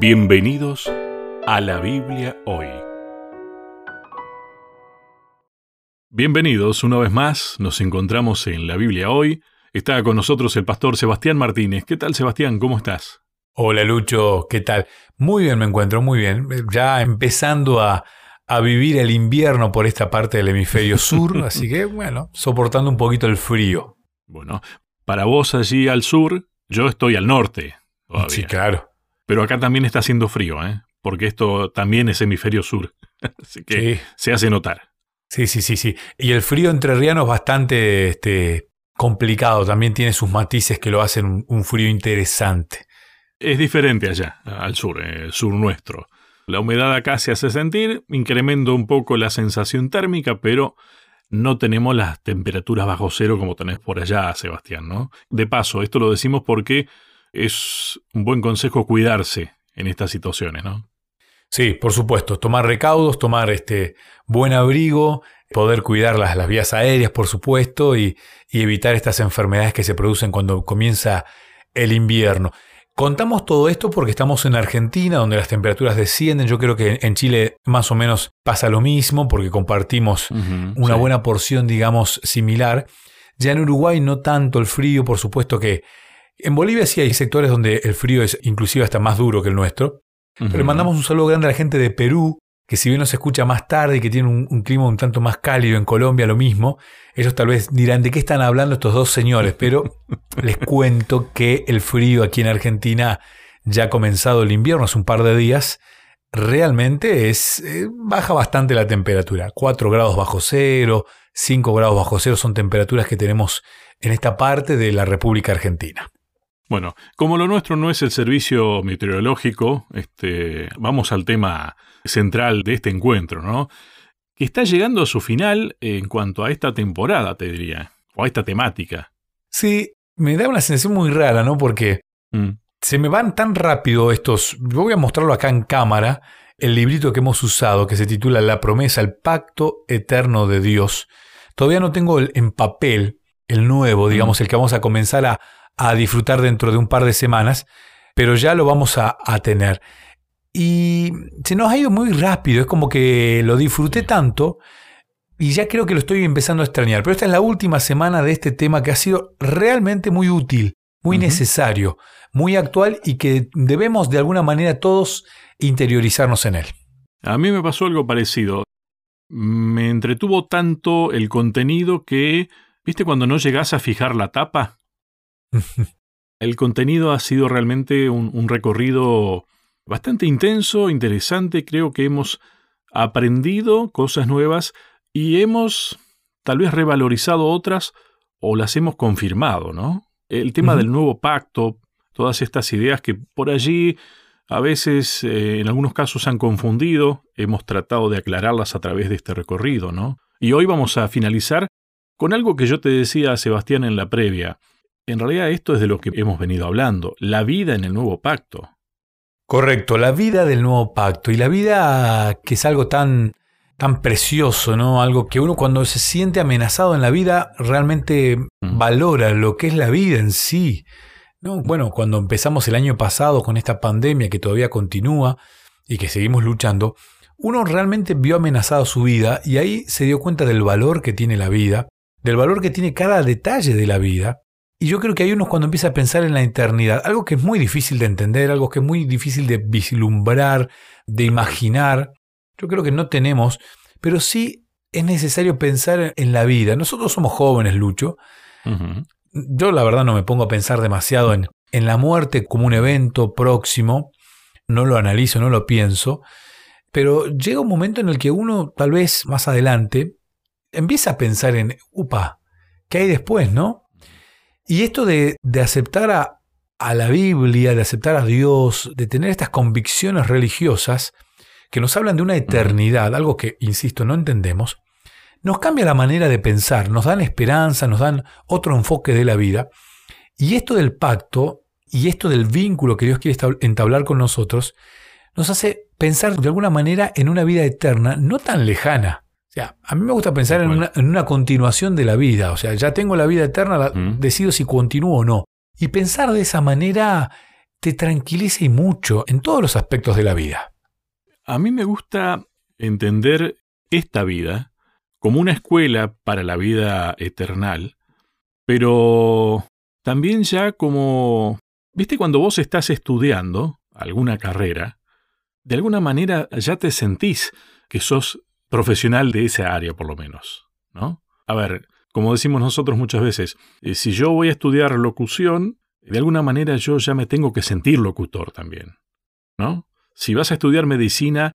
Bienvenidos a la Biblia hoy. Bienvenidos una vez más, nos encontramos en la Biblia hoy. Está con nosotros el pastor Sebastián Martínez. ¿Qué tal Sebastián? ¿Cómo estás? Hola Lucho, ¿qué tal? Muy bien, me encuentro muy bien. Ya empezando a, a vivir el invierno por esta parte del hemisferio sur, así que bueno, soportando un poquito el frío. Bueno, para vos allí al sur, yo estoy al norte. Sí, claro. Pero acá también está haciendo frío, ¿eh? porque esto también es hemisferio sur. Así que se hace notar. Sí, sí, sí, sí. Y el frío entrerriano es bastante este, complicado. También tiene sus matices que lo hacen un, frío interesante. Es diferente allá, al sur, el sur nuestro. La humedad acá se hace sentir, incrementa un poco la sensación térmica, pero no tenemos las temperaturas bajo cero como tenés por allá, Sebastián, ¿no? De paso, esto lo decimos porque es un buen consejo cuidarse en estas situaciones, ¿no? Sí, por supuesto, tomar recaudos, tomar este buen abrigo, poder cuidar las, las vías aéreas, por supuesto, y, y evitar estas enfermedades que se producen cuando comienza el invierno. Contamos todo esto porque estamos en Argentina, donde las temperaturas descienden. Yo creo que en Chile más o menos pasa lo mismo, porque compartimos una buena porción, digamos, similar. Ya en Uruguay no tanto el frío, por supuesto que en Bolivia sí hay sectores donde el frío es inclusive hasta más duro que el nuestro. Pero le mandamos un saludo grande a la gente de Perú, que si bien nos escucha más tarde y que tiene un, clima un tanto más cálido, en Colombia lo mismo, ellos tal vez dirán de qué están hablando estos dos señores, pero les cuento que el frío aquí en Argentina ya ha comenzado el invierno hace un par de días, realmente es eh, baja bastante la temperatura, 4 grados bajo cero, 5 grados bajo cero son temperaturas que tenemos en esta parte de la República Argentina. Bueno, como lo nuestro no es el servicio meteorológico, este, vamos al tema central de este encuentro, ¿no? Que está llegando a su final en cuanto a esta temporada, te diría, o a esta temática. Sí, me da una sensación muy rara, ¿no? Porque mm. se me van tan rápido estos. voy a mostrarlo acá en cámara, el librito que hemos usado, que se titula La promesa, el pacto eterno de Dios. Todavía no tengo el, en papel el nuevo, digamos, mm. el que vamos a comenzar a, a disfrutar dentro de un par de semanas, pero ya lo vamos a, tener. Y se nos ha ido muy rápido, es como que lo disfruté tanto y ya creo que lo estoy empezando a extrañar. Pero esta es la última semana de este tema que ha sido realmente muy útil, muy necesario, muy actual y que debemos de alguna manera todos interiorizarnos en él. A mí me pasó algo parecido. Me entretuvo tanto el contenido que, ¿viste cuando no llegas a fijar la tapa? El contenido ha sido realmente un, recorrido bastante intenso, interesante. Creo que hemos aprendido cosas nuevas y hemos tal vez revalorizado otras o las hemos confirmado, ¿no? El tema del nuevo pacto, todas estas ideas que por allí a veces eh, en algunos casos han confundido, hemos tratado de aclararlas a través de este recorrido, ¿no? Y hoy vamos a finalizar con algo que yo te decía, Sebastián, en la previa. En realidad esto es de lo que hemos venido hablando, la vida en el nuevo pacto. Correcto, la vida del nuevo pacto y la vida que es algo tan tan precioso, ¿no? Algo que uno cuando se siente amenazado en la vida realmente mm. valora lo que es la vida en sí. ¿no? Bueno, cuando empezamos el año pasado con esta pandemia que todavía continúa y que seguimos luchando, uno realmente vio amenazada su vida y ahí se dio cuenta del valor que tiene la vida, del valor que tiene cada detalle de la vida y yo creo que hay unos cuando empieza a pensar en la eternidad, algo que es muy difícil de entender, algo que es muy difícil de vislumbrar, de imaginar. Yo creo que no tenemos, pero sí es necesario pensar en la vida. Nosotros somos jóvenes, Lucho. Yo la verdad no me pongo a pensar demasiado en, en la muerte como un evento próximo. No lo analizo, no lo pienso. Pero llega un momento en el que uno, tal vez más adelante, empieza a pensar en, upa, ¿qué hay después, no? Y esto de, aceptar a, a, la Biblia, de aceptar a Dios, de tener estas convicciones religiosas que nos hablan de una eternidad, algo que, insisto, no entendemos, nos cambia la manera de pensar, nos dan esperanza, nos dan otro enfoque de la vida. Y esto del pacto y esto del vínculo que Dios quiere entablar con nosotros, nos hace pensar de alguna manera en una vida eterna no tan lejana sea, a mí me gusta pensar en una, continuación de la vida. O sea, ya tengo la vida eterna, decido si continúo o no. Y pensar de esa manera te tranquiliza y mucho en todos los aspectos de la vida. A mí me gusta entender esta vida como una escuela para la vida eternal, pero también ya como, viste, cuando vos estás estudiando alguna carrera, de alguna manera ya te sentís que sos profesional de esa área por lo menos, ¿no? A ver, como decimos nosotros muchas veces, eh, si yo voy a estudiar locución, de alguna manera yo ya me tengo que sentir locutor también, ¿no? Si vas a estudiar medicina,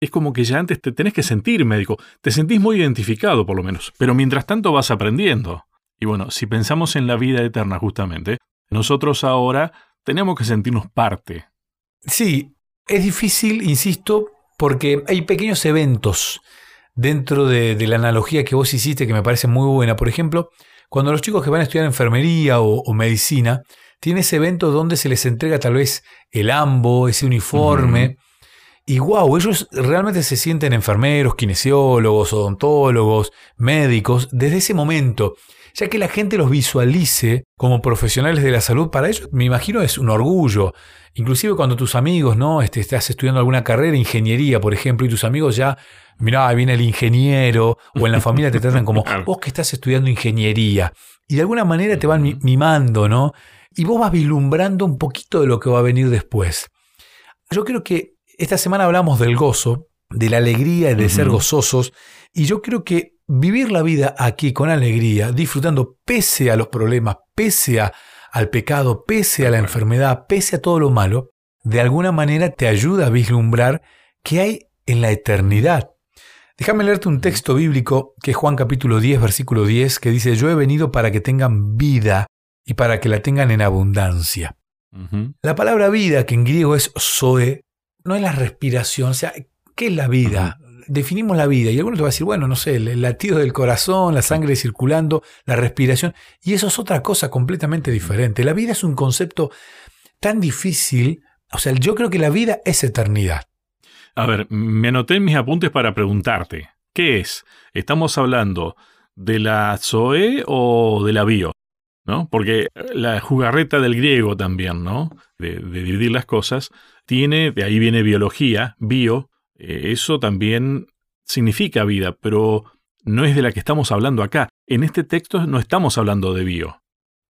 es como que ya antes te tenés que sentir médico, te sentís muy identificado por lo menos, pero mientras tanto vas aprendiendo. Y bueno, si pensamos en la vida eterna justamente, nosotros ahora tenemos que sentirnos parte. Sí, es difícil, insisto, porque hay pequeños eventos dentro de, la analogía que vos hiciste que me parece muy buena. Por ejemplo, cuando los chicos que van a estudiar enfermería o, medicina, tienen ese evento donde se les entrega tal vez el ambo, ese uniforme. Y wow, ellos realmente se sienten enfermeros, kinesiólogos, odontólogos, médicos, desde ese momento. Ya que la gente los visualice como profesionales de la salud, para ellos me imagino es un orgullo. Inclusive cuando tus amigos, ¿no? Este, estás estudiando alguna carrera, ingeniería, por ejemplo, y tus amigos ya, mirá, viene el ingeniero, o en la familia te tratan como, vos que estás estudiando ingeniería. Y de alguna manera te van mimando, ¿no? Y vos vas vislumbrando un poquito de lo que va a venir después. Yo creo que esta semana hablamos del gozo, de la alegría y de ser gozosos, y yo creo que vivir la vida aquí con alegría, disfrutando pese a los problemas, pese al pecado, pese a la enfermedad, pese a todo lo malo, de alguna manera te ayuda a vislumbrar qué hay en la eternidad. Déjame leerte un texto bíblico que es Juan capítulo 10, versículo 10, que dice, yo he venido para que tengan vida y para que la tengan en abundancia. La palabra vida, que en griego es zoe, no es la respiración, o sea, ¿qué es la vida? Definimos la vida y algunos te va a decir, bueno, no sé, el latido del corazón, la sangre circulando, la respiración, y eso es otra cosa completamente diferente. La vida es un concepto tan difícil, o sea, yo creo que la vida es eternidad. A ver, me anoté en mis apuntes para preguntarte, ¿qué es? ¿Estamos hablando de la Zoe o de la bio? ¿No? Porque la jugarreta del griego también, ¿no? De, de dividir las cosas, tiene, de ahí viene biología, bio, eh, eso también significa vida, pero no es de la que estamos hablando acá. En este texto no estamos hablando de bio.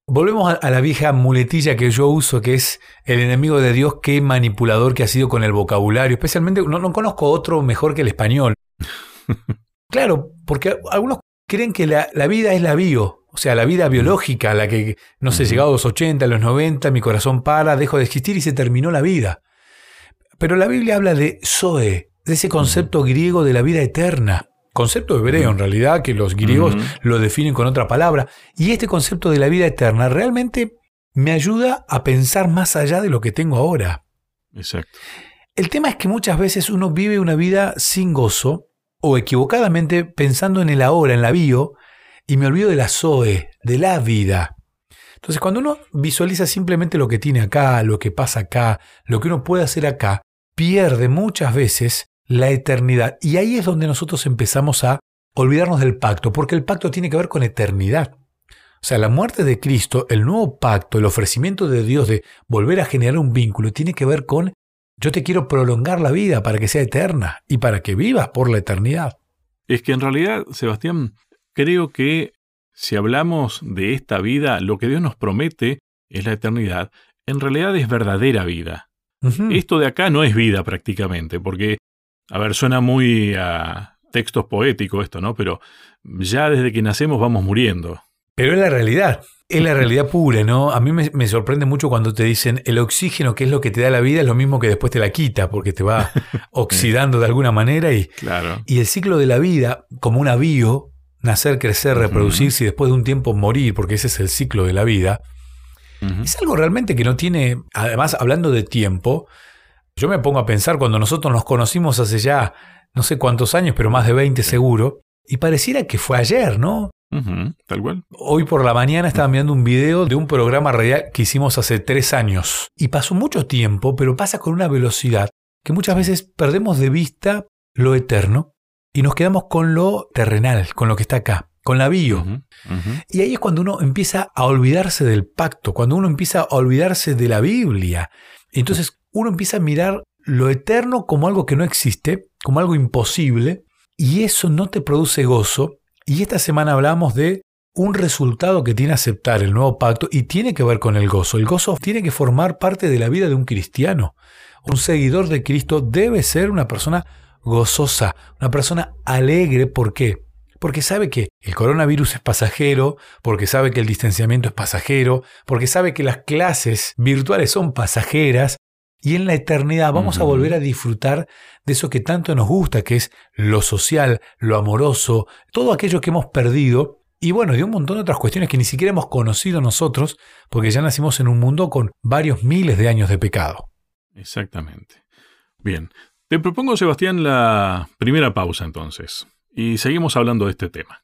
Volvemos a la vieja muletilla que yo uso, que es el enemigo de Dios, qué manipulador que ha sido con el vocabulario. Especialmente, no, conozco otro mejor que el español. claro, porque algunos creen que la, la, vida es la bio, o sea, la vida biológica, la que, no sé, llegado a los 80, a los 90, mi corazón para, dejo de existir y se terminó la vida. Pero la Biblia habla de Zoe, de ese concepto griego de la vida eterna. Concepto hebreo en realidad, que los griegos lo definen con otra palabra. Y este concepto de la vida eterna realmente me ayuda a pensar más allá de lo que tengo ahora. Exacto. El tema es que muchas veces uno vive una vida sin gozo o equivocadamente pensando en el ahora, en la bio, y me olvido de la Zoe, de la vida. Entonces, cuando uno visualiza simplemente lo que tiene acá, lo que pasa acá, lo que uno puede hacer acá, pierde muchas veces la eternidad. Y ahí es donde nosotros empezamos a olvidarnos del pacto, porque el pacto tiene que ver con eternidad. O sea, la muerte de Cristo, el nuevo pacto, el ofrecimiento de Dios de volver a generar un vínculo, tiene que ver con yo te quiero prolongar la vida para que sea eterna y para que vivas por la eternidad. Es que en realidad, Sebastián, creo que si hablamos de esta vida, lo que Dios nos promete es la eternidad, en realidad es verdadera vida. Esto de acá no es vida prácticamente, porque, a ver, suena muy a textos poéticos esto, ¿no? Pero ya desde que nacemos vamos muriendo. Pero es la realidad, es la realidad pura, ¿no? A mí me, sorprende mucho cuando te dicen el oxígeno, que es lo que te da la vida, es lo mismo que después te la quita, porque te va oxidando de alguna manera. Y, claro. y el ciclo de la vida, como una bio, nacer, crecer, reproducirse y después de un tiempo morir, porque ese es el ciclo de la vida, es algo realmente que no tiene, además hablando de tiempo, yo me pongo a pensar cuando nosotros nos conocimos hace ya no sé cuántos años, pero más de 20 seguro, y pareciera que fue ayer, ¿no? tal cual. Hoy por la mañana estaba mirando un video de un programa radial que hicimos hace tres años. Y pasó mucho tiempo, pero pasa con una velocidad que muchas veces perdemos de vista lo eterno y nos quedamos con lo terrenal, con lo que está acá. con la bio. Y ahí es cuando uno empieza a olvidarse del pacto, cuando uno empieza a olvidarse de la Biblia. Entonces uno empieza a mirar lo eterno como algo que no existe, como algo imposible, y eso no te produce gozo. Y esta semana hablamos de un resultado que tiene aceptar el nuevo pacto y tiene que ver con el gozo. El gozo tiene que formar parte de la vida de un cristiano. Un seguidor de Cristo debe ser una persona gozosa, una persona alegre. ¿Por qué? Porque sabe que el coronavirus es pasajero, porque sabe que el distanciamiento es pasajero, porque sabe que las clases virtuales son pasajeras, y en la eternidad vamos a volver a disfrutar de eso que tanto nos gusta, que es lo social, lo amoroso, todo aquello que hemos perdido y bueno, de un montón de otras cuestiones que ni siquiera hemos conocido nosotros, porque ya nacimos en un mundo con varios miles de años de pecado. Exactamente. Bien, te propongo, Sebastián, la primera pausa entonces, y seguimos hablando de este tema.